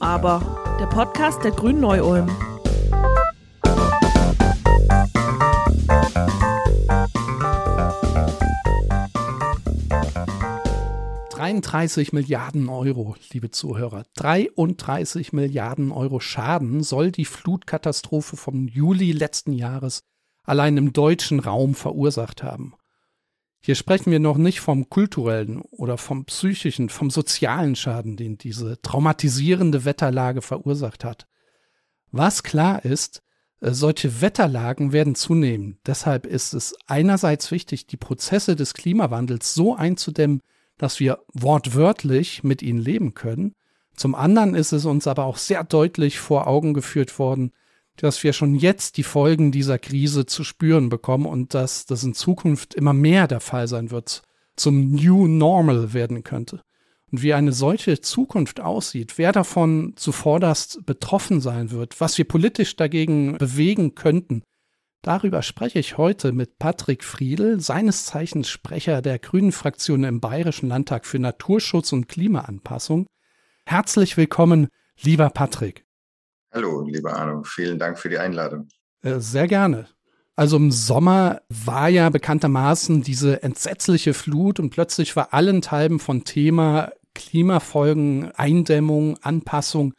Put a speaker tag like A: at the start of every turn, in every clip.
A: aber, der Podcast der Grünen Neu-Ulm.
B: »33 Milliarden Euro, liebe Zuhörer. 33 Milliarden Euro Schaden soll die Flutkatastrophe vom Juli letzten Jahres allein im deutschen Raum verursacht haben. Hier sprechen wir noch nicht vom kulturellen oder vom psychischen, vom sozialen Schaden, den diese traumatisierende Wetterlage verursacht hat. Was klar ist, äh, solche Wetterlagen werden zunehmen. Deshalb ist es einerseits wichtig, die Prozesse des Klimawandels so einzudämmen, dass wir wortwörtlich mit ihnen leben können. Zum anderen ist es uns aber auch sehr deutlich vor Augen geführt worden, dass wir schon jetzt die Folgen dieser Krise zu spüren bekommen und dass das in Zukunft immer mehr der Fall sein wird, zum New Normal werden könnte. Und wie eine solche Zukunft aussieht, wer davon zuvorderst betroffen sein wird, was wir politisch dagegen bewegen könnten, darüber spreche ich heute mit Patrick Friedl, seines Zeichens Sprecher der Grünen Fraktion im Bayerischen Landtag für Naturschutz und Klimaanpassung. Herzlich willkommen, lieber Patrick.
C: Hallo, lieber Arno, vielen Dank für die Einladung.
B: Äh, sehr gerne. Also im Sommer war ja bekanntermaßen diese entsetzliche Flut und plötzlich war allenthalben von Thema Klimafolgen, Eindämmung, Anpassung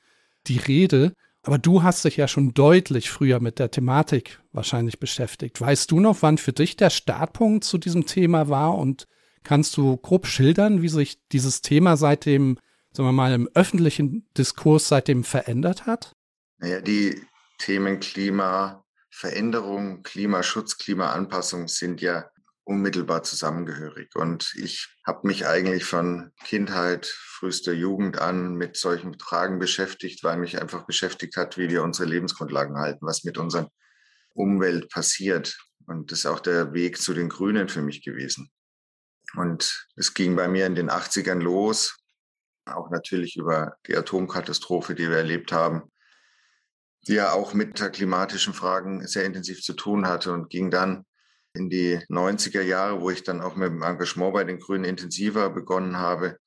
B: die Rede. Aber du hast dich ja schon deutlich früher mit der Thematik wahrscheinlich beschäftigt. Weißt du noch, wann für dich der Startpunkt zu diesem Thema war und kannst du grob schildern, wie sich dieses Thema seitdem, sagen wir mal, im öffentlichen Diskurs seitdem verändert hat?
C: Naja, die Themen Klimaveränderung, Klimaschutz, Klimaanpassung sind ja unmittelbar zusammengehörig. Und ich habe mich eigentlich von Kindheit, frühester Jugend an mit solchen Fragen beschäftigt, weil mich einfach beschäftigt hat, wie wir unsere Lebensgrundlagen halten, was mit unserer Umwelt passiert. Und das ist auch der Weg zu den Grünen für mich gewesen. Und es ging bei mir in den 80ern los, auch natürlich über die Atomkatastrophe, die wir erlebt haben, die ja auch mit klimatischen Fragen sehr intensiv zu tun hatte und ging dann in die 90er Jahre, wo ich dann auch mit dem Engagement bei den Grünen intensiver begonnen habe,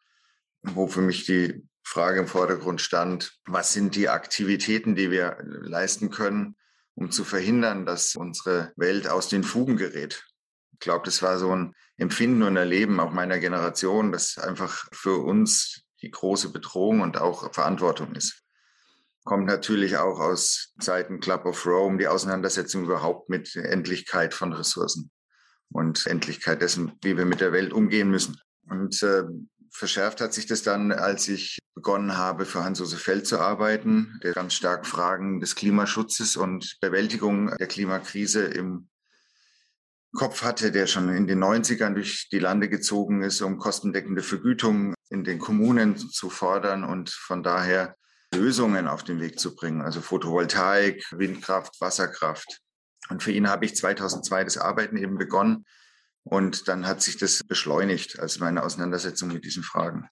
C: wo für mich die Frage im Vordergrund stand, was sind die Aktivitäten, die wir leisten können, um zu verhindern, dass unsere Welt aus den Fugen gerät. Ich glaube, das war so ein Empfinden und Erleben auch meiner Generation, das einfach für uns die große Bedrohung und auch Verantwortung ist kommt natürlich auch aus Zeiten Club of Rome die Auseinandersetzung überhaupt mit Endlichkeit von Ressourcen und Endlichkeit dessen, wie wir mit der Welt umgehen müssen. Und äh, verschärft hat sich das dann, als ich begonnen habe, für Hans-Josef Feld zu arbeiten, der ganz stark Fragen des Klimaschutzes und Bewältigung der Klimakrise im Kopf hatte, der schon in den 90ern durch die Lande gezogen ist, um kostendeckende Vergütung in den Kommunen zu fordern und von daher Lösungen auf den Weg zu bringen, also Photovoltaik, Windkraft, Wasserkraft. Und für ihn habe ich 2002 das Arbeiten eben begonnen. Und dann hat sich das beschleunigt, als meine Auseinandersetzung mit diesen Fragen.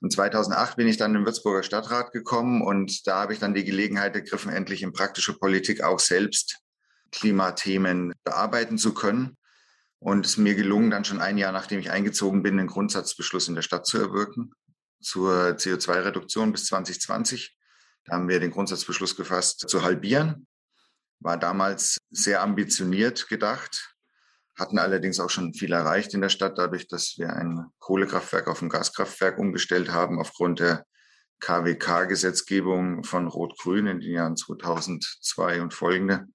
C: Und 2008 bin ich dann im Würzburger Stadtrat gekommen und da habe ich dann die Gelegenheit ergriffen, endlich in praktischer Politik auch selbst Klimathemen bearbeiten zu können. Und es ist mir gelungen, dann schon ein Jahr nachdem ich eingezogen bin, einen Grundsatzbeschluss in der Stadt zu erwirken zur CO2-Reduktion bis 2020. Da haben wir den Grundsatzbeschluss gefasst, zu halbieren. War damals sehr ambitioniert gedacht, hatten allerdings auch schon viel erreicht in der Stadt, dadurch, dass wir ein Kohlekraftwerk auf ein Gaskraftwerk umgestellt haben, aufgrund der KWK-Gesetzgebung von Rot-Grün in den Jahren 2002 und folgende.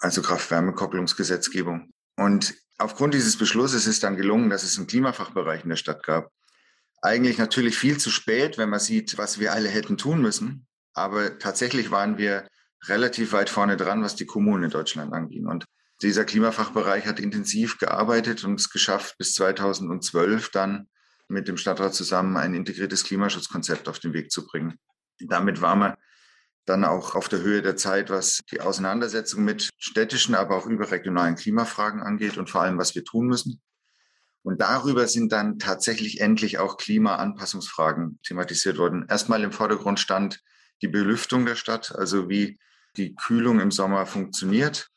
C: Also Kraft-Wärme-Kopplungsgesetzgebung. Und Aufgrund dieses Beschlusses ist dann gelungen, dass es einen Klimafachbereich in der Stadt gab. Eigentlich natürlich viel zu spät, wenn man sieht, was wir alle hätten tun müssen. Aber tatsächlich waren wir relativ weit vorne dran, was die Kommunen in Deutschland anging. Und dieser Klimafachbereich hat intensiv gearbeitet und es geschafft, bis 2012 dann mit dem Stadtrat zusammen ein integriertes Klimaschutzkonzept auf den Weg zu bringen. Damit waren wir dann auch auf der Höhe der Zeit, was die Auseinandersetzung mit städtischen, aber auch überregionalen Klimafragen angeht und vor allem, was wir tun müssen. Und darüber sind dann tatsächlich endlich auch Klimaanpassungsfragen thematisiert worden. Erstmal im Vordergrund stand die Belüftung der Stadt, also wie die Kühlung im Sommer funktioniert.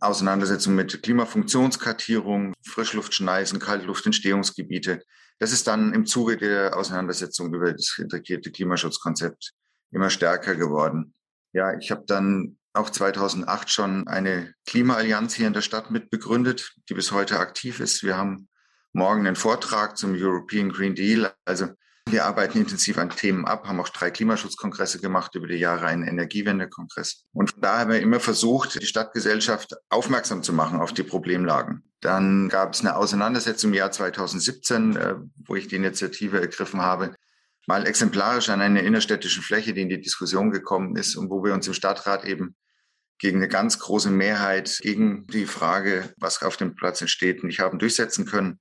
C: Auseinandersetzung mit Klimafunktionskartierung, Frischluftschneisen, Kaltluftentstehungsgebiete. Das ist dann im Zuge der Auseinandersetzung über das integrierte Klimaschutzkonzept immer stärker geworden. Ja, ich habe dann auch 2008 schon eine Klimaallianz hier in der Stadt mit begründet, die bis heute aktiv ist. Wir haben morgen einen Vortrag zum European Green Deal. Also wir arbeiten intensiv an Themen ab, haben auch drei Klimaschutzkongresse gemacht, über die Jahre einen Energiewendekongress. Und da haben wir immer versucht, die Stadtgesellschaft aufmerksam zu machen auf die Problemlagen. Dann gab es eine Auseinandersetzung im Jahr 2017, äh, wo ich die Initiative ergriffen habe, mal exemplarisch an einer innerstädtischen Fläche, die in die Diskussion gekommen ist und wo wir uns im Stadtrat eben gegen eine ganz große Mehrheit gegen die Frage, was auf dem Platz entsteht, nicht haben durchsetzen können.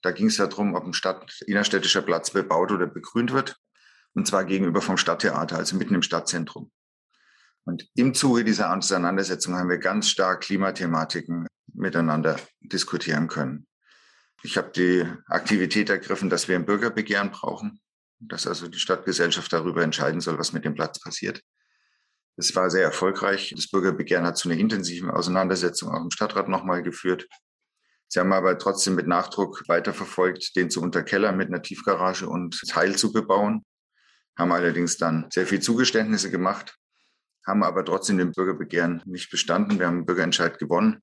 C: Da ging es ja darum, ob ein Stadt, innerstädtischer Platz bebaut oder begrünt wird. Und zwar gegenüber vom Stadttheater, also mitten im Stadtzentrum. Und im Zuge dieser Auseinandersetzung haben wir ganz stark Klimathematiken miteinander diskutieren können. Ich habe die Aktivität ergriffen, dass wir ein Bürgerbegehren brauchen, dass also die Stadtgesellschaft darüber entscheiden soll, was mit dem Platz passiert. Es war sehr erfolgreich. Das Bürgerbegehren hat zu einer intensiven Auseinandersetzung auch im Stadtrat nochmal geführt. Sie haben aber trotzdem mit Nachdruck weiterverfolgt, den zu unterkellern mit einer Tiefgarage und Teil zu bebauen, haben allerdings dann sehr viel Zugeständnisse gemacht, haben aber trotzdem den Bürgerbegehren nicht bestanden. Wir haben den Bürgerentscheid gewonnen.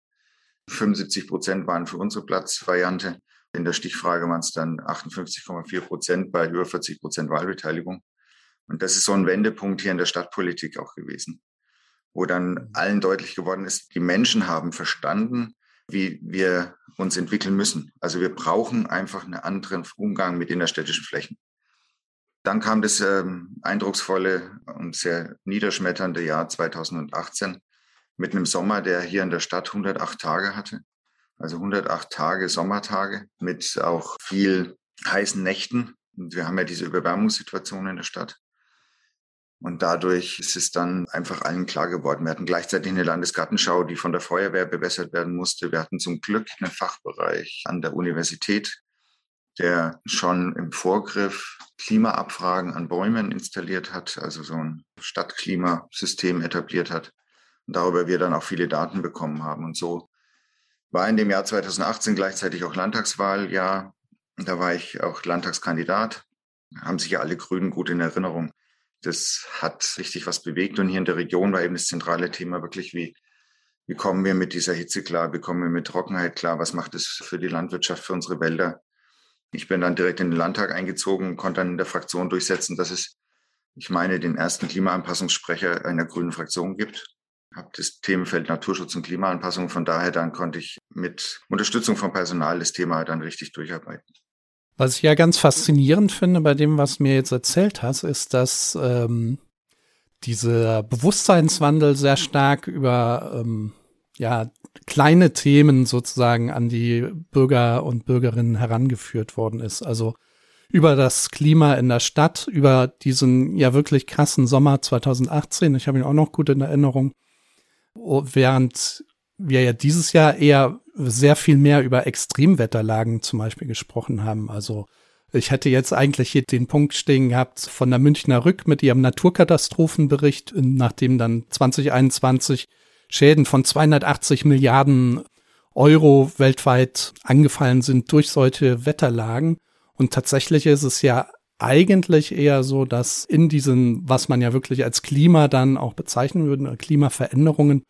C: 75 Prozent waren für unsere Platzvariante. In der Stichfrage waren es dann 58,4 Prozent bei über 40 Prozent Wahlbeteiligung. Und das ist so ein Wendepunkt hier in der Stadtpolitik auch gewesen, wo dann allen deutlich geworden ist, die Menschen haben verstanden, wie wir uns entwickeln müssen. Also wir brauchen einfach einen anderen Umgang mit innerstädtischen Flächen. Dann kam das ähm, eindrucksvolle und sehr niederschmetternde Jahr 2018 mit einem Sommer, der hier in der Stadt 108 Tage hatte. Also 108 Tage Sommertage mit auch viel heißen Nächten. Und wir haben ja diese Überwärmungssituation in der Stadt. Und dadurch ist es dann einfach allen klar geworden. Wir hatten gleichzeitig eine Landesgartenschau, die von der Feuerwehr bewässert werden musste. Wir hatten zum Glück einen Fachbereich an der Universität, der schon im Vorgriff Klimaabfragen an Bäumen installiert hat, also so ein Stadtklimasystem etabliert hat. Und darüber wir dann auch viele Daten bekommen haben. Und so war in dem Jahr 2018 gleichzeitig auch Landtagswahljahr. Da war ich auch Landtagskandidat. Haben sich ja alle Grünen gut in Erinnerung. Das hat richtig was bewegt. Und hier in der Region war eben das zentrale Thema wirklich, wie, wie kommen wir mit dieser Hitze klar? Wie kommen wir mit Trockenheit klar? Was macht es für die Landwirtschaft, für unsere Wälder? Ich bin dann direkt in den Landtag eingezogen, konnte dann in der Fraktion durchsetzen, dass es, ich meine, den ersten Klimaanpassungssprecher einer grünen Fraktion gibt. Habe das Themenfeld Naturschutz und Klimaanpassung. Von daher dann konnte ich mit Unterstützung vom Personal das Thema dann richtig durcharbeiten.
B: Was ich ja ganz faszinierend finde bei dem, was du mir jetzt erzählt hast, ist, dass ähm, dieser Bewusstseinswandel sehr stark über ähm, ja, kleine Themen sozusagen an die Bürger und Bürgerinnen herangeführt worden ist. Also über das Klima in der Stadt, über diesen ja wirklich krassen Sommer 2018. Ich habe ihn auch noch gut in Erinnerung. Während wir ja dieses Jahr eher sehr viel mehr über Extremwetterlagen zum Beispiel gesprochen haben. Also ich hätte jetzt eigentlich hier den Punkt stehen gehabt von der Münchner Rück mit ihrem Naturkatastrophenbericht, nachdem dann 2021 Schäden von 280 Milliarden Euro weltweit angefallen sind durch solche Wetterlagen. Und tatsächlich ist es ja eigentlich eher so, dass in diesen, was man ja wirklich als Klima dann auch bezeichnen würde, Klimaveränderungen,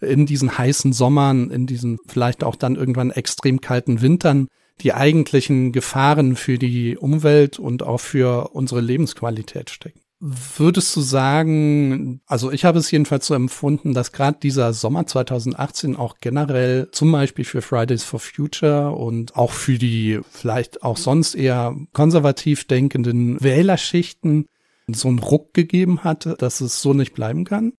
B: in diesen heißen Sommern, in diesen vielleicht auch dann irgendwann extrem kalten Wintern die eigentlichen Gefahren für die Umwelt und auch für unsere Lebensqualität stecken. Würdest du sagen, also ich habe es jedenfalls so empfunden, dass gerade dieser Sommer 2018 auch generell zum Beispiel für Fridays for Future und auch für die vielleicht auch sonst eher konservativ denkenden Wählerschichten so einen Ruck gegeben hatte, dass es so nicht bleiben kann?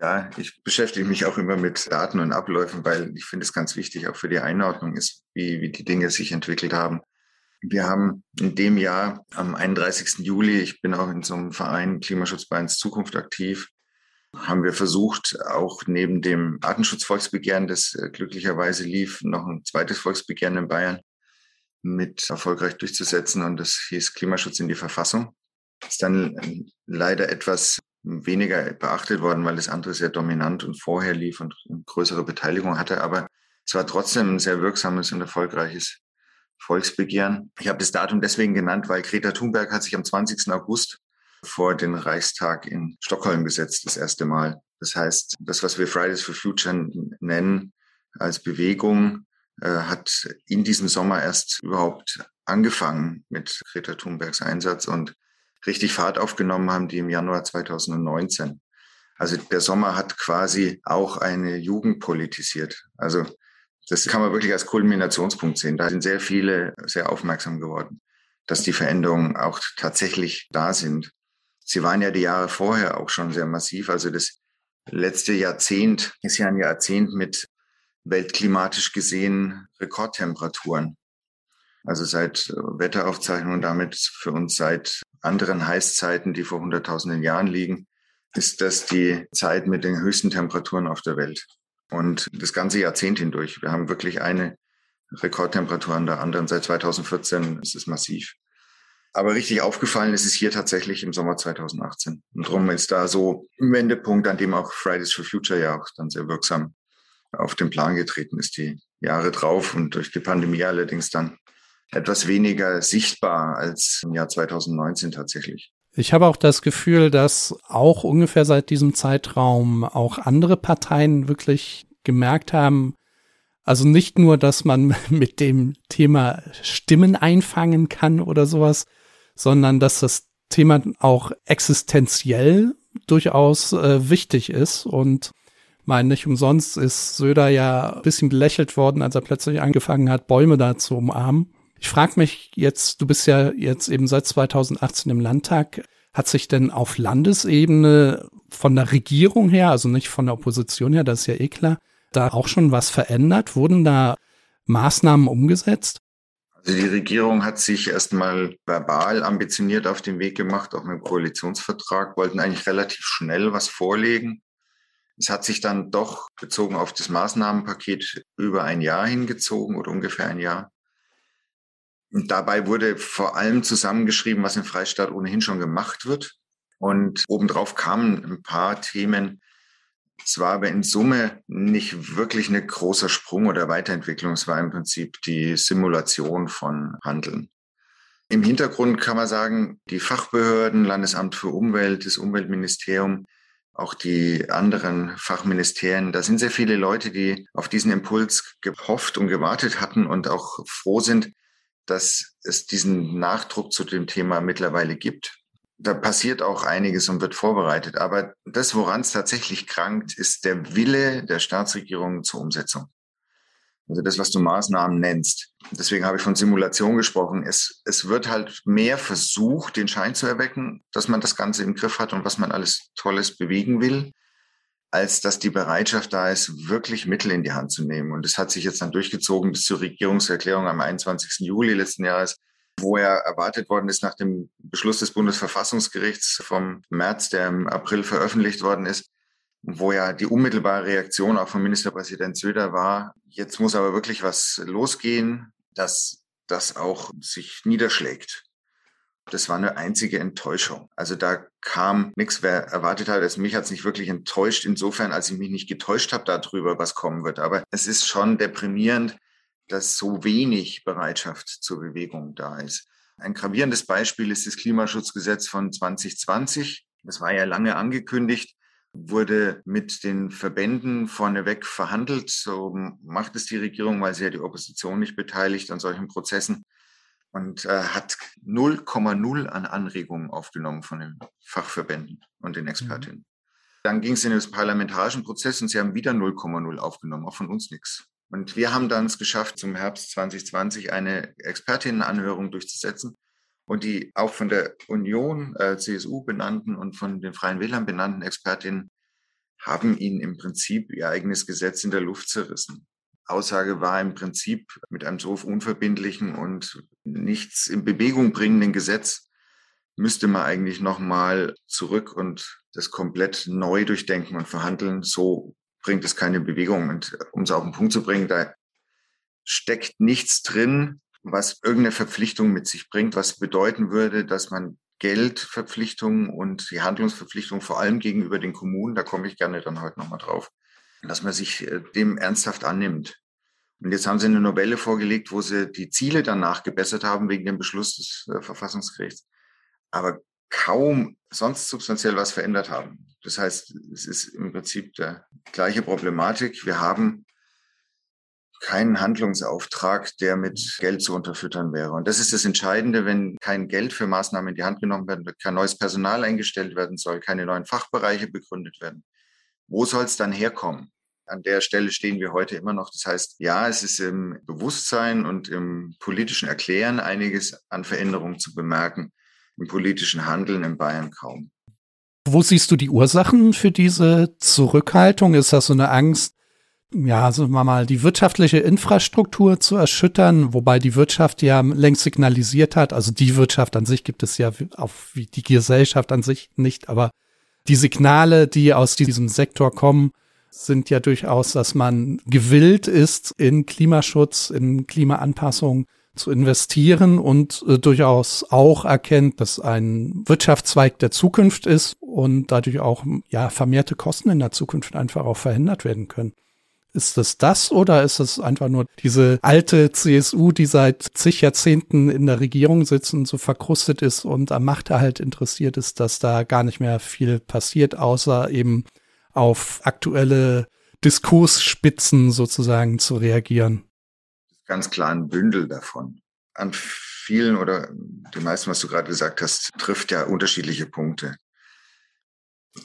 C: Ja, ich beschäftige mich auch immer mit Daten und Abläufen, weil ich finde es ganz wichtig, auch für die Einordnung ist, wie, wie die Dinge sich entwickelt haben. Wir haben in dem Jahr am 31. Juli, ich bin auch in so einem Verein Klimaschutz uns Zukunft aktiv, haben wir versucht, auch neben dem Artenschutzvolksbegehren, das äh, glücklicherweise lief, noch ein zweites Volksbegehren in Bayern mit erfolgreich durchzusetzen und das hieß Klimaschutz in die Verfassung. Ist dann leider etwas weniger beachtet worden, weil das andere sehr dominant und vorher lief und größere Beteiligung hatte. Aber es war trotzdem ein sehr wirksames und erfolgreiches Volksbegehren. Ich habe das Datum deswegen genannt, weil Greta Thunberg hat sich am 20. August vor den Reichstag in Stockholm gesetzt, das erste Mal. Das heißt, das, was wir Fridays for Future nennen als Bewegung, äh, hat in diesem Sommer erst überhaupt angefangen mit Greta Thunbergs Einsatz und richtig Fahrt aufgenommen haben die im Januar 2019. Also der Sommer hat quasi auch eine Jugend politisiert. Also das kann man wirklich als Kulminationspunkt sehen. Da sind sehr viele sehr aufmerksam geworden, dass die Veränderungen auch tatsächlich da sind. Sie waren ja die Jahre vorher auch schon sehr massiv. Also das letzte Jahrzehnt ist ja ein Jahrzehnt mit weltklimatisch gesehen Rekordtemperaturen. Also seit Wetteraufzeichnungen damit für uns seit anderen Heißzeiten, die vor hunderttausenden Jahren liegen, ist das die Zeit mit den höchsten Temperaturen auf der Welt. Und das ganze Jahrzehnt hindurch. Wir haben wirklich eine Rekordtemperatur an der anderen. Seit 2014 ist es massiv. Aber richtig aufgefallen ist es hier tatsächlich im Sommer 2018. Und darum ist da so ein Wendepunkt, an dem auch Fridays for Future ja auch dann sehr wirksam auf den Plan getreten ist, die Jahre drauf und durch die Pandemie allerdings dann etwas weniger sichtbar als im Jahr 2019 tatsächlich.
B: Ich habe auch das Gefühl, dass auch ungefähr seit diesem Zeitraum auch andere Parteien wirklich gemerkt haben, also nicht nur, dass man mit dem Thema Stimmen einfangen kann oder sowas, sondern dass das Thema auch existenziell durchaus äh, wichtig ist und meine, nicht umsonst ist Söder ja ein bisschen belächelt worden, als er plötzlich angefangen hat, Bäume da zu umarmen. Ich frage mich jetzt, du bist ja jetzt eben seit 2018 im Landtag, hat sich denn auf Landesebene von der Regierung her, also nicht von der Opposition her, das ist ja eh klar, da auch schon was verändert? Wurden da Maßnahmen umgesetzt?
C: Also die Regierung hat sich erstmal verbal ambitioniert auf den Weg gemacht, auch mit dem Koalitionsvertrag, wollten eigentlich relativ schnell was vorlegen. Es hat sich dann doch bezogen auf das Maßnahmenpaket über ein Jahr hingezogen oder ungefähr ein Jahr. Dabei wurde vor allem zusammengeschrieben, was im Freistaat ohnehin schon gemacht wird. Und obendrauf kamen ein paar Themen. Es war aber in Summe nicht wirklich eine großer Sprung oder Weiterentwicklung. Es war im Prinzip die Simulation von Handeln. Im Hintergrund kann man sagen, die Fachbehörden, Landesamt für Umwelt, das Umweltministerium, auch die anderen Fachministerien, da sind sehr viele Leute, die auf diesen Impuls gehofft und gewartet hatten und auch froh sind, dass es diesen Nachdruck zu dem Thema mittlerweile gibt. Da passiert auch einiges und wird vorbereitet. Aber das, woran es tatsächlich krankt, ist der Wille der Staatsregierung zur Umsetzung. Also das, was du Maßnahmen nennst. Deswegen habe ich von Simulation gesprochen. Es, es wird halt mehr versucht, den Schein zu erwecken, dass man das Ganze im Griff hat und was man alles Tolles bewegen will als dass die Bereitschaft da ist, wirklich Mittel in die Hand zu nehmen. Und das hat sich jetzt dann durchgezogen bis zur Regierungserklärung am 21. Juli letzten Jahres, wo ja erwartet worden ist nach dem Beschluss des Bundesverfassungsgerichts vom März, der im April veröffentlicht worden ist, wo ja die unmittelbare Reaktion auch von Ministerpräsident Söder war, jetzt muss aber wirklich was losgehen, dass das auch sich niederschlägt. Das war eine einzige Enttäuschung. Also da kam nichts, wer erwartet hat. Also mich hat es nicht wirklich enttäuscht, insofern, als ich mich nicht getäuscht habe darüber, was kommen wird. Aber es ist schon deprimierend, dass so wenig Bereitschaft zur Bewegung da ist. Ein gravierendes Beispiel ist das Klimaschutzgesetz von 2020. Das war ja lange angekündigt, wurde mit den Verbänden vorneweg verhandelt. So macht es die Regierung, weil sie ja die Opposition nicht beteiligt an solchen Prozessen und äh, hat 0,0 an Anregungen aufgenommen von den Fachverbänden und den. Expertinnen. Mhm. Dann ging es in den parlamentarischen Prozess und sie haben wieder 0,0 aufgenommen, auch von uns nichts. Und wir haben dann es geschafft, zum Herbst 2020 eine Expertinnenanhörung durchzusetzen und die auch von der Union, äh, CSU benannten und von den Freien Wählern benannten Expertinnen haben ihnen im Prinzip ihr eigenes Gesetz in der Luft zerrissen. Aussage war im Prinzip mit einem so unverbindlichen und nichts in Bewegung bringenden Gesetz müsste man eigentlich nochmal zurück und das komplett neu durchdenken und verhandeln. So bringt es keine Bewegung. Und um es auf den Punkt zu bringen, da steckt nichts drin, was irgendeine Verpflichtung mit sich bringt, was bedeuten würde, dass man Geldverpflichtungen und die Handlungsverpflichtung vor allem gegenüber den Kommunen, da komme ich gerne dann heute nochmal drauf, dass man sich äh, dem ernsthaft annimmt. Und jetzt haben sie eine Novelle vorgelegt, wo sie die Ziele danach gebessert haben wegen dem Beschluss des äh, Verfassungsgerichts, aber kaum sonst substanziell was verändert haben. Das heißt, es ist im Prinzip der gleiche Problematik. Wir haben keinen Handlungsauftrag, der mit Geld zu unterfüttern wäre. Und das ist das Entscheidende, wenn kein Geld für Maßnahmen in die Hand genommen werden, kein neues Personal eingestellt werden soll, keine neuen Fachbereiche begründet werden. Wo soll es dann herkommen? An der Stelle stehen wir heute immer noch. Das heißt, ja, es ist im Bewusstsein und im politischen Erklären einiges an Veränderungen zu bemerken, im politischen Handeln in Bayern kaum.
B: Wo siehst du die Ursachen für diese Zurückhaltung? Ist das so eine Angst, ja, sagen wir mal, die wirtschaftliche Infrastruktur zu erschüttern, wobei die Wirtschaft ja längst signalisiert hat, also die Wirtschaft an sich gibt es ja auch wie die Gesellschaft an sich nicht, aber die Signale, die aus diesem Sektor kommen, sind ja durchaus, dass man gewillt ist, in Klimaschutz, in Klimaanpassung zu investieren und äh, durchaus auch erkennt, dass ein Wirtschaftszweig der Zukunft ist und dadurch auch ja vermehrte Kosten in der Zukunft einfach auch verhindert werden können. Ist es das oder ist es einfach nur diese alte CSU, die seit zig Jahrzehnten in der Regierung sitzt und so verkrustet ist und am Machterhalt interessiert ist, dass da gar nicht mehr viel passiert, außer eben auf aktuelle Diskursspitzen sozusagen zu reagieren?
C: Ganz klar ein Bündel davon. An vielen oder die meisten, was du gerade gesagt hast, trifft ja unterschiedliche Punkte.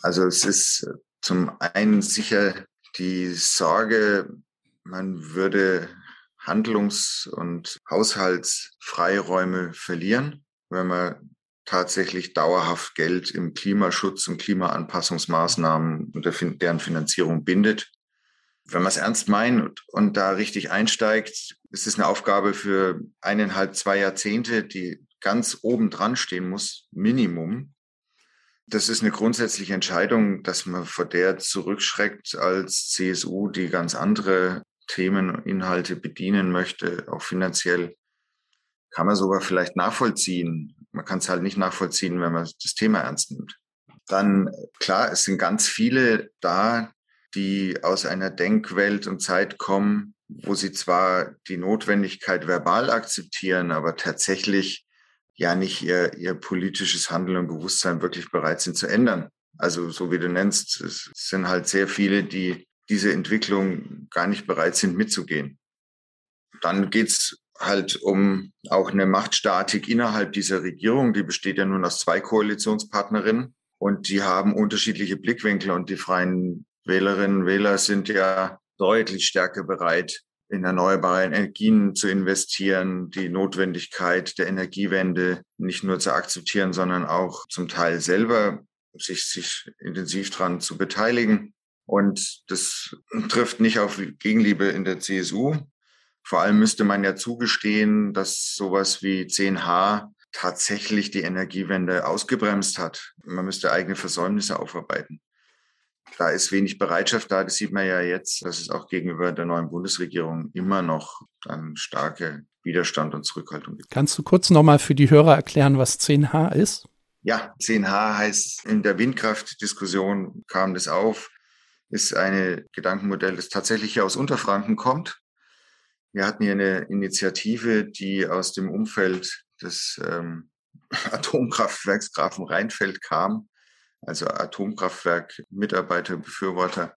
C: Also es ist zum einen sicher die Sorge, man würde Handlungs- und Haushaltsfreiräume verlieren, wenn man tatsächlich dauerhaft Geld im Klimaschutz und Klimaanpassungsmaßnahmen und deren Finanzierung bindet. Wenn man es ernst meint und da richtig einsteigt, ist es eine Aufgabe für eineinhalb, zwei Jahrzehnte, die ganz oben dran stehen muss, Minimum. Das ist eine grundsätzliche Entscheidung, dass man vor der zurückschreckt als CSU, die ganz andere Themen, Inhalte bedienen möchte, auch finanziell. Kann man sogar vielleicht nachvollziehen. Man kann es halt nicht nachvollziehen, wenn man das Thema ernst nimmt. Dann, klar, es sind ganz viele da, die aus einer Denkwelt und Zeit kommen, wo sie zwar die Notwendigkeit verbal akzeptieren, aber tatsächlich ja nicht ihr, ihr politisches Handeln und Bewusstsein wirklich bereit sind zu ändern. Also so wie du nennst, es sind halt sehr viele, die diese Entwicklung gar nicht bereit sind mitzugehen. Dann geht's halt um auch eine Machtstatik innerhalb dieser Regierung. Die besteht ja nun aus zwei Koalitionspartnerinnen und die haben unterschiedliche Blickwinkel und die freien Wählerinnen und Wähler sind ja deutlich stärker bereit, in erneuerbare Energien zu investieren, die Notwendigkeit der Energiewende nicht nur zu akzeptieren, sondern auch zum Teil selber sich, sich intensiv dran zu beteiligen. Und das trifft nicht auf Gegenliebe in der CSU. Vor allem müsste man ja zugestehen, dass sowas wie 10H tatsächlich die Energiewende ausgebremst hat. Man müsste eigene Versäumnisse aufarbeiten da ist wenig Bereitschaft da. Das sieht man ja jetzt, dass es auch gegenüber der neuen Bundesregierung immer noch dann starke Widerstand und Zurückhaltung gibt.
B: Kannst du kurz nochmal für die Hörer erklären, was 10H ist?
C: Ja, 10H heißt, in der Windkraftdiskussion kam das auf, ist ein Gedankenmodell, das tatsächlich hier aus Unterfranken kommt. Wir hatten hier eine Initiative, die aus dem Umfeld des ähm, Atomkraftwerks Grafen Rheinfeld kam also Atomkraftwerk, Mitarbeiter, Befürworter,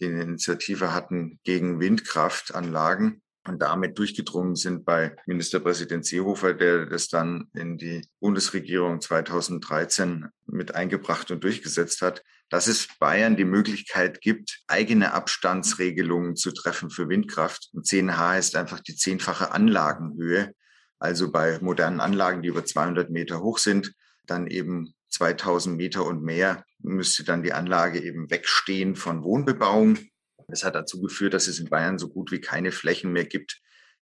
C: die eine Initiative hatten gegen Windkraftanlagen und damit durchgedrungen sind bei Ministerpräsident Seehofer, der das dann in die Bundesregierung 2013 mit eingebracht und durchgesetzt hat, dass es Bayern die Möglichkeit gibt, eigene Abstandsregelungen zu treffen für Windkraft. Und 10H ist einfach die zehnfache Anlagenhöhe. Also bei modernen Anlagen, die über 200 Meter hoch sind, dann eben 2000 Meter und mehr müsste dann die Anlage eben wegstehen von Wohnbebauung. Das hat dazu geführt, dass es in Bayern so gut wie keine Flächen mehr gibt,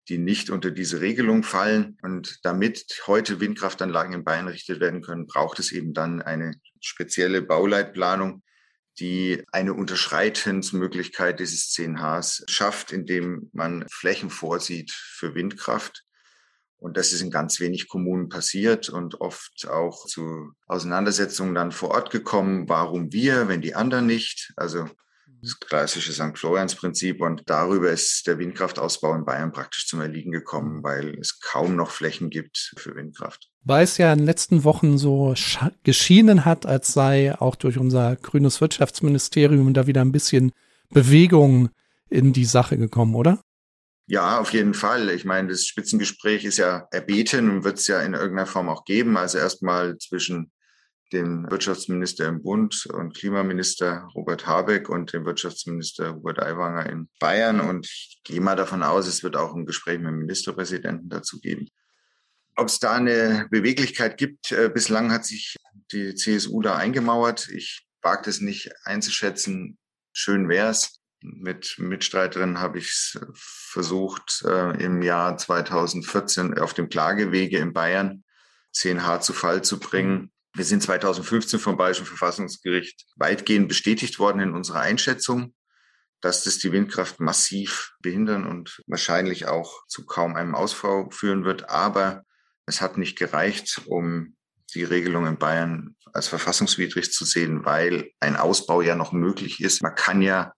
C: die nicht unter diese Regelung fallen. Und damit heute Windkraftanlagen in Bayern errichtet werden können, braucht es eben dann eine spezielle Bauleitplanung, die eine Unterschreitensmöglichkeit dieses 10Hs schafft, indem man Flächen vorsieht für Windkraft. Und das ist in ganz wenig Kommunen passiert und oft auch zu Auseinandersetzungen dann vor Ort gekommen. Warum wir, wenn die anderen nicht? Also das klassische St. Florians-Prinzip. Und darüber ist der Windkraftausbau in Bayern praktisch zum Erliegen gekommen, weil es kaum noch Flächen gibt für Windkraft.
B: Weil es ja in den letzten Wochen so geschienen hat, als sei auch durch unser grünes Wirtschaftsministerium da wieder ein bisschen Bewegung in die Sache gekommen, oder?
C: Ja, auf jeden Fall. Ich meine, das Spitzengespräch ist ja erbeten und wird es ja in irgendeiner Form auch geben. Also erstmal zwischen dem Wirtschaftsminister im Bund und Klimaminister Robert Habeck und dem Wirtschaftsminister Hubert Aiwanger in Bayern. Und ich gehe mal davon aus, es wird auch ein Gespräch mit dem Ministerpräsidenten dazu geben. Ob es da eine Beweglichkeit gibt, äh, bislang hat sich die CSU da eingemauert. Ich wage das nicht einzuschätzen. Schön wäre es. Mit Mitstreiterin habe ich versucht, äh, im Jahr 2014 auf dem Klagewege in Bayern 10H zu Fall zu bringen. Wir sind 2015 vom Bayerischen Verfassungsgericht weitgehend bestätigt worden in unserer Einschätzung, dass das die Windkraft massiv behindern und wahrscheinlich auch zu kaum einem Ausbau führen wird. Aber es hat nicht gereicht, um die Regelung in Bayern als verfassungswidrig zu sehen, weil ein Ausbau ja noch möglich ist. Man kann ja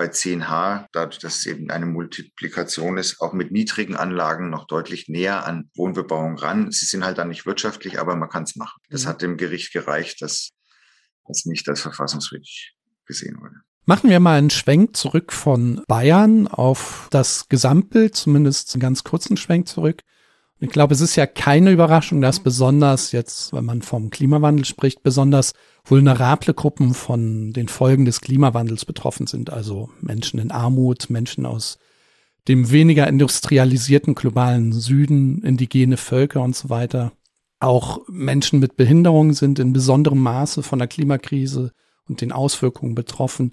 C: bei 10H, dadurch, dass es eben eine Multiplikation ist, auch mit niedrigen Anlagen noch deutlich näher an Wohnbebauung ran. Sie sind halt dann nicht wirtschaftlich, aber man kann es machen. Das mhm. hat dem Gericht gereicht, dass das nicht als verfassungswidrig gesehen wurde.
B: Machen wir mal einen Schwenk zurück von Bayern auf das Gesamtbild, zumindest einen ganz kurzen Schwenk zurück. Ich glaube, es ist ja keine Überraschung, dass besonders jetzt, wenn man vom Klimawandel spricht, besonders vulnerable Gruppen von den Folgen des Klimawandels betroffen sind. Also Menschen in Armut, Menschen aus dem weniger industrialisierten globalen Süden, indigene Völker und so weiter. Auch Menschen mit Behinderungen sind in besonderem Maße von der Klimakrise und den Auswirkungen betroffen.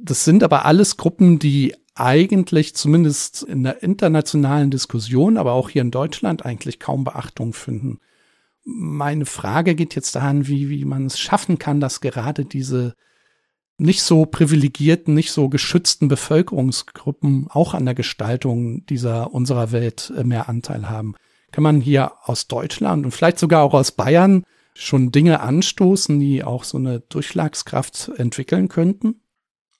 B: Das sind aber alles Gruppen, die eigentlich zumindest in der internationalen Diskussion, aber auch hier in Deutschland eigentlich kaum Beachtung finden. Meine Frage geht jetzt daran, wie, wie man es schaffen kann, dass gerade diese nicht so privilegierten, nicht so geschützten Bevölkerungsgruppen auch an der Gestaltung dieser unserer Welt äh, mehr Anteil haben. Kann man hier aus Deutschland und vielleicht sogar auch aus Bayern schon Dinge anstoßen, die auch so eine Durchschlagskraft entwickeln könnten?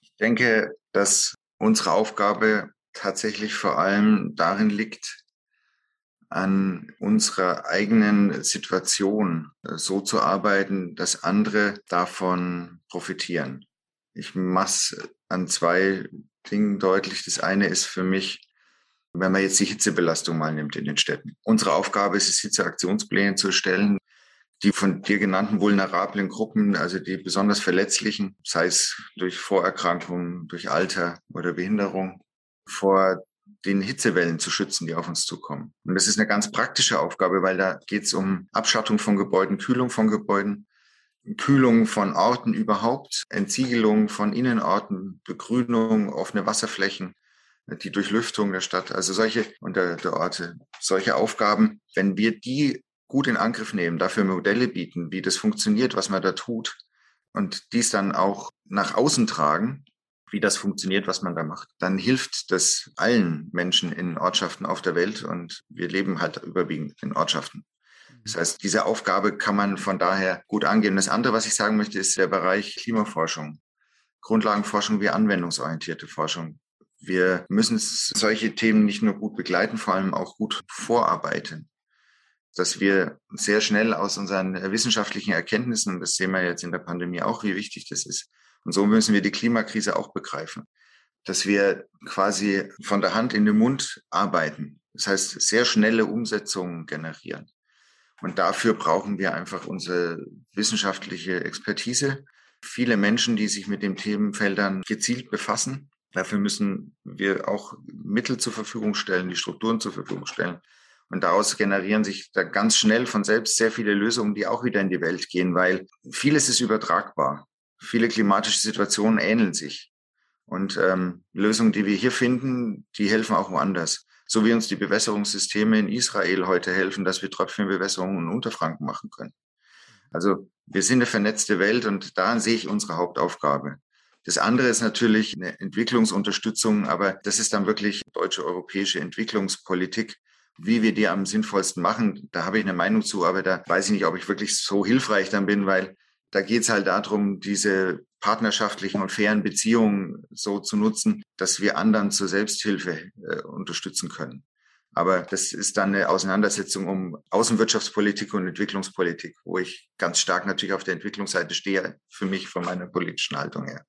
C: Ich denke, dass unsere Aufgabe tatsächlich vor allem darin liegt, an unserer eigenen Situation äh, so zu arbeiten, dass andere davon profitieren. Ich mache an zwei Dingen deutlich. Das eine ist für mich, wenn man jetzt die Hitzebelastung mal nimmt in den Städten. Unsere Aufgabe ist es, Hitzeaktionspläne zu stellen, die von dir genannten vulnerablen Gruppen, also die besonders verletzlichen, sei es durch Vorerkrankungen, durch Alter oder Behinderung, vor den Hitzewellen zu schützen, die auf uns zukommen. Und das ist eine ganz praktische Aufgabe, weil da geht es um Abschattung von Gebäuden, Kühlung von Gebäuden, Kühlung von Orten überhaupt, Entsiegelung von Innenorten, Begrünung, offene Wasserflächen, die Durchlüftung der Stadt, also solche und der, der Orte, solche Aufgaben, wenn wir die gut in Angriff nehmen, dafür Modelle bieten, wie das funktioniert, was man da tut und dies dann auch nach außen tragen, wie das funktioniert, was man da macht, dann hilft das allen Menschen in Ortschaften auf der Welt und wir leben halt überwiegend in Ortschaften. Das heißt, diese Aufgabe kann man von daher gut angehen. Das andere, was ich sagen möchte, ist der Bereich Klimaforschung. Grundlagenforschung wie anwendungsorientierte Forschung. Wir müssen solche Themen nicht nur gut begleiten, vor allem auch gut vorarbeiten dass wir sehr schnell aus unseren wissenschaftlichen Erkenntnissen, und das sehen wir jetzt in der Pandemie auch, wie wichtig das ist. Und so müssen wir die Klimakrise auch begreifen, dass wir quasi von der Hand in den Mund arbeiten. Das heißt, sehr schnelle Umsetzungen generieren. Und dafür brauchen wir einfach unsere wissenschaftliche Expertise. Viele Menschen, die sich mit den Themenfeldern gezielt befassen. Dafür müssen wir auch Mittel zur Verfügung stellen, die Strukturen zur Verfügung stellen. Und daraus generieren sich da ganz schnell von selbst sehr viele Lösungen, die auch wieder in die Welt gehen, weil vieles ist übertragbar. Viele klimatische Situationen ähneln sich. Und ähm, Lösungen, die wir hier finden, die helfen auch woanders. So wie uns die Bewässerungssysteme in Israel heute helfen, dass wir Tröpfchenbewässerungen in Unterfranken machen können. Also wir sind eine vernetzte Welt und daran sehe ich unsere Hauptaufgabe. Das andere ist natürlich eine Entwicklungsunterstützung, aber das ist dann wirklich deutsche europäische Entwicklungspolitik, wie wir die am sinnvollsten machen, da habe ich eine Meinung zu, aber da weiß ich nicht, ob ich wirklich so hilfreich dann bin, weil da geht es halt darum, diese partnerschaftlichen und fairen Beziehungen so zu nutzen, dass wir anderen zur Selbsthilfe äh, unterstützen können. Aber das ist dann eine Auseinandersetzung um Außenwirtschaftspolitik und Entwicklungspolitik, wo ich ganz stark natürlich auf der Entwicklungsseite stehe, für mich von meiner politischen Haltung her.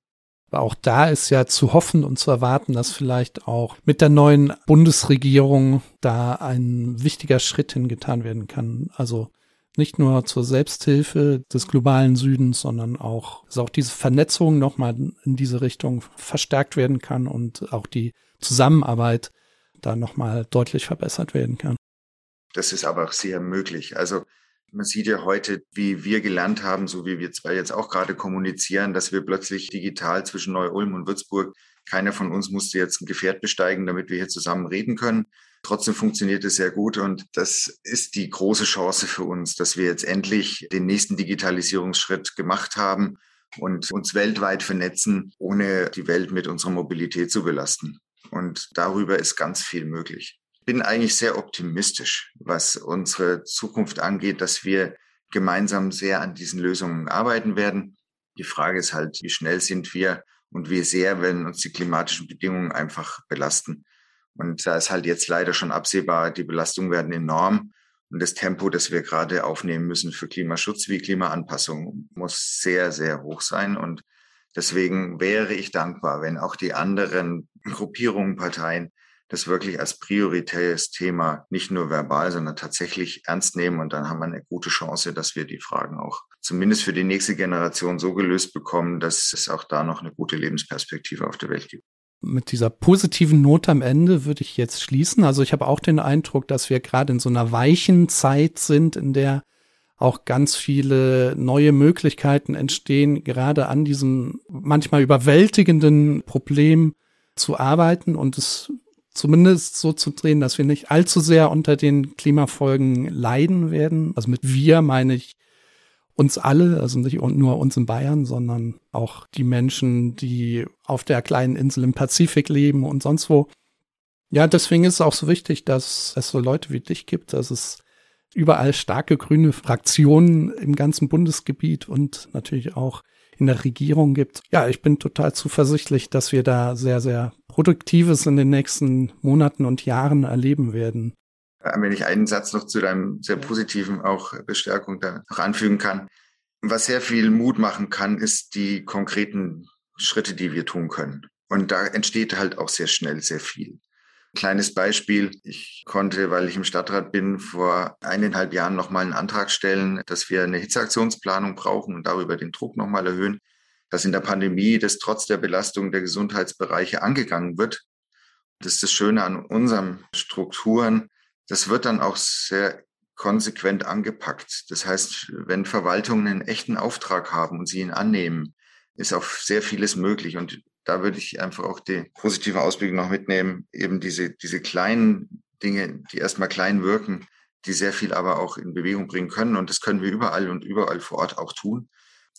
B: Auch da ist ja zu hoffen und zu erwarten, dass vielleicht auch mit der neuen Bundesregierung da ein wichtiger Schritt hingetan werden kann. Also nicht nur zur Selbsthilfe des globalen Südens, sondern auch, dass auch diese Vernetzung nochmal in diese Richtung verstärkt werden kann und auch die Zusammenarbeit da nochmal deutlich verbessert werden kann.
C: Das ist aber auch sehr möglich. Also man sieht ja heute, wie wir gelernt haben, so wie wir zwei jetzt auch gerade kommunizieren, dass wir plötzlich digital zwischen Neu-Ulm und Würzburg, keiner von uns musste jetzt ein Gefährt besteigen, damit wir hier zusammen reden können. Trotzdem funktioniert es sehr gut und das ist die große Chance für uns, dass wir jetzt endlich den nächsten Digitalisierungsschritt gemacht haben und uns weltweit vernetzen, ohne die Welt mit unserer Mobilität zu belasten. Und darüber ist ganz viel möglich. Ich bin eigentlich sehr optimistisch, was unsere Zukunft angeht, dass wir gemeinsam sehr an diesen Lösungen arbeiten werden. Die Frage ist halt, wie schnell sind wir und wie sehr werden uns die klimatischen Bedingungen einfach belasten. Und da ist halt jetzt leider schon absehbar, die Belastungen werden enorm. Und das Tempo, das wir gerade aufnehmen müssen für Klimaschutz wie Klimaanpassung, muss sehr, sehr hoch sein. Und deswegen wäre ich dankbar, wenn auch die anderen Gruppierungen, Parteien das wirklich als prioritäres Thema nicht nur verbal, sondern tatsächlich ernst nehmen. Und dann haben wir eine gute Chance, dass wir die Fragen auch zumindest für die nächste Generation so gelöst bekommen, dass es auch da noch eine gute Lebensperspektive auf der Welt gibt.
B: Mit dieser positiven Note am Ende würde ich jetzt schließen. Also ich habe auch den Eindruck, dass wir gerade in so einer weichen Zeit sind, in der auch ganz viele neue Möglichkeiten entstehen, gerade an diesem manchmal überwältigenden Problem zu arbeiten und es zumindest so zu drehen, dass wir nicht allzu sehr unter den Klimafolgen leiden werden. Also mit wir meine ich uns alle, also nicht nur uns in Bayern, sondern auch die Menschen, die auf der kleinen Insel im Pazifik leben und sonst wo. Ja, deswegen ist es auch so wichtig, dass es so Leute wie dich gibt, dass es überall starke grüne Fraktionen im ganzen Bundesgebiet und natürlich auch in der Regierung gibt. Ja, ich bin total zuversichtlich, dass wir da sehr, sehr Produktives in den nächsten Monaten und Jahren erleben werden.
C: Wenn ich einen Satz noch zu deinem sehr positiven auch Bestärkung da noch anfügen kann. Was sehr viel Mut machen kann, ist die konkreten Schritte, die wir tun können. Und da entsteht halt auch sehr schnell sehr viel. Kleines Beispiel. Ich konnte, weil ich im Stadtrat bin, vor eineinhalb Jahren nochmal einen Antrag stellen, dass wir eine Hitzeaktionsplanung brauchen und darüber den Druck nochmal erhöhen, dass in der Pandemie das trotz der Belastung der Gesundheitsbereiche angegangen wird. Das ist das Schöne an unseren Strukturen. Das wird dann auch sehr konsequent angepackt. Das heißt, wenn Verwaltungen einen echten Auftrag haben und sie ihn annehmen, ist auch sehr vieles möglich. Und da würde ich einfach auch die positive Ausblick noch mitnehmen, eben diese, diese kleinen Dinge, die erstmal klein wirken, die sehr viel aber auch in Bewegung bringen können. Und das können wir überall und überall vor Ort auch tun.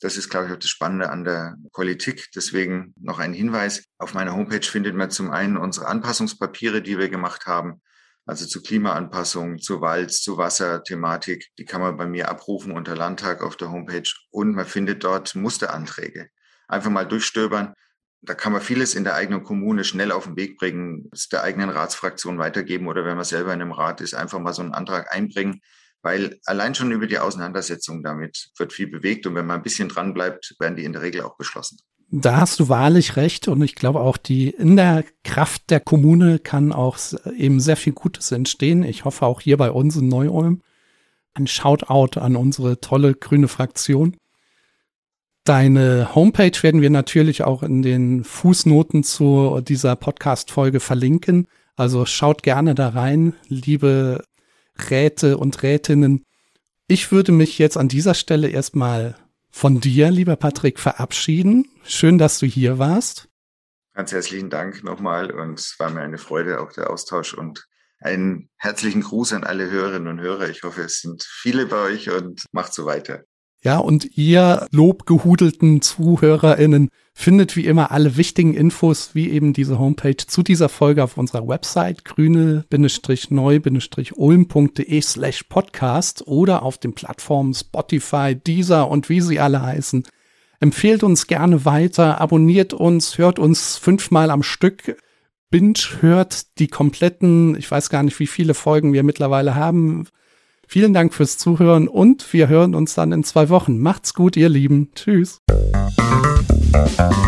C: Das ist, glaube ich, auch das Spannende an der Politik. Deswegen noch ein Hinweis. Auf meiner Homepage findet man zum einen unsere Anpassungspapiere, die wir gemacht haben. Also zu Klimaanpassung, zu Wald, zu Wasserthematik. Die kann man bei mir abrufen unter Landtag auf der Homepage. Und man findet dort Musteranträge. Einfach mal durchstöbern da kann man vieles in der eigenen Kommune schnell auf den Weg bringen, es der eigenen Ratsfraktion weitergeben oder wenn man selber in einem Rat ist, einfach mal so einen Antrag einbringen, weil allein schon über die Auseinandersetzung damit wird viel bewegt und wenn man ein bisschen dran bleibt, werden die in der Regel auch beschlossen.
B: Da hast du wahrlich recht und ich glaube auch die in der Kraft der Kommune kann auch eben sehr viel Gutes entstehen. Ich hoffe auch hier bei uns in Neu-Ulm. Ein Shoutout an unsere tolle grüne Fraktion. Deine Homepage werden wir natürlich auch in den Fußnoten zu dieser Podcast-Folge verlinken. Also schaut gerne da rein, liebe Räte und Rätinnen. Ich würde mich jetzt an dieser Stelle erstmal von dir, lieber Patrick, verabschieden. Schön, dass du hier warst.
C: Ganz herzlichen Dank nochmal und es war mir eine Freude, auch der Austausch und einen herzlichen Gruß an alle Hörerinnen und Hörer. Ich hoffe, es sind viele bei euch und macht so weiter.
B: Ja, und ihr lobgehudelten ZuhörerInnen, findet wie immer alle wichtigen Infos, wie eben diese Homepage zu dieser Folge auf unserer Website grüne-neu-ulm.de slash podcast oder auf den Plattformen Spotify, Deezer und wie sie alle heißen. Empfehlt uns gerne weiter, abonniert uns, hört uns fünfmal am Stück. Binge hört die kompletten, ich weiß gar nicht, wie viele Folgen wir mittlerweile haben. Vielen Dank fürs Zuhören und wir hören uns dann in zwei Wochen. Macht's gut, ihr Lieben. Tschüss. Thank you.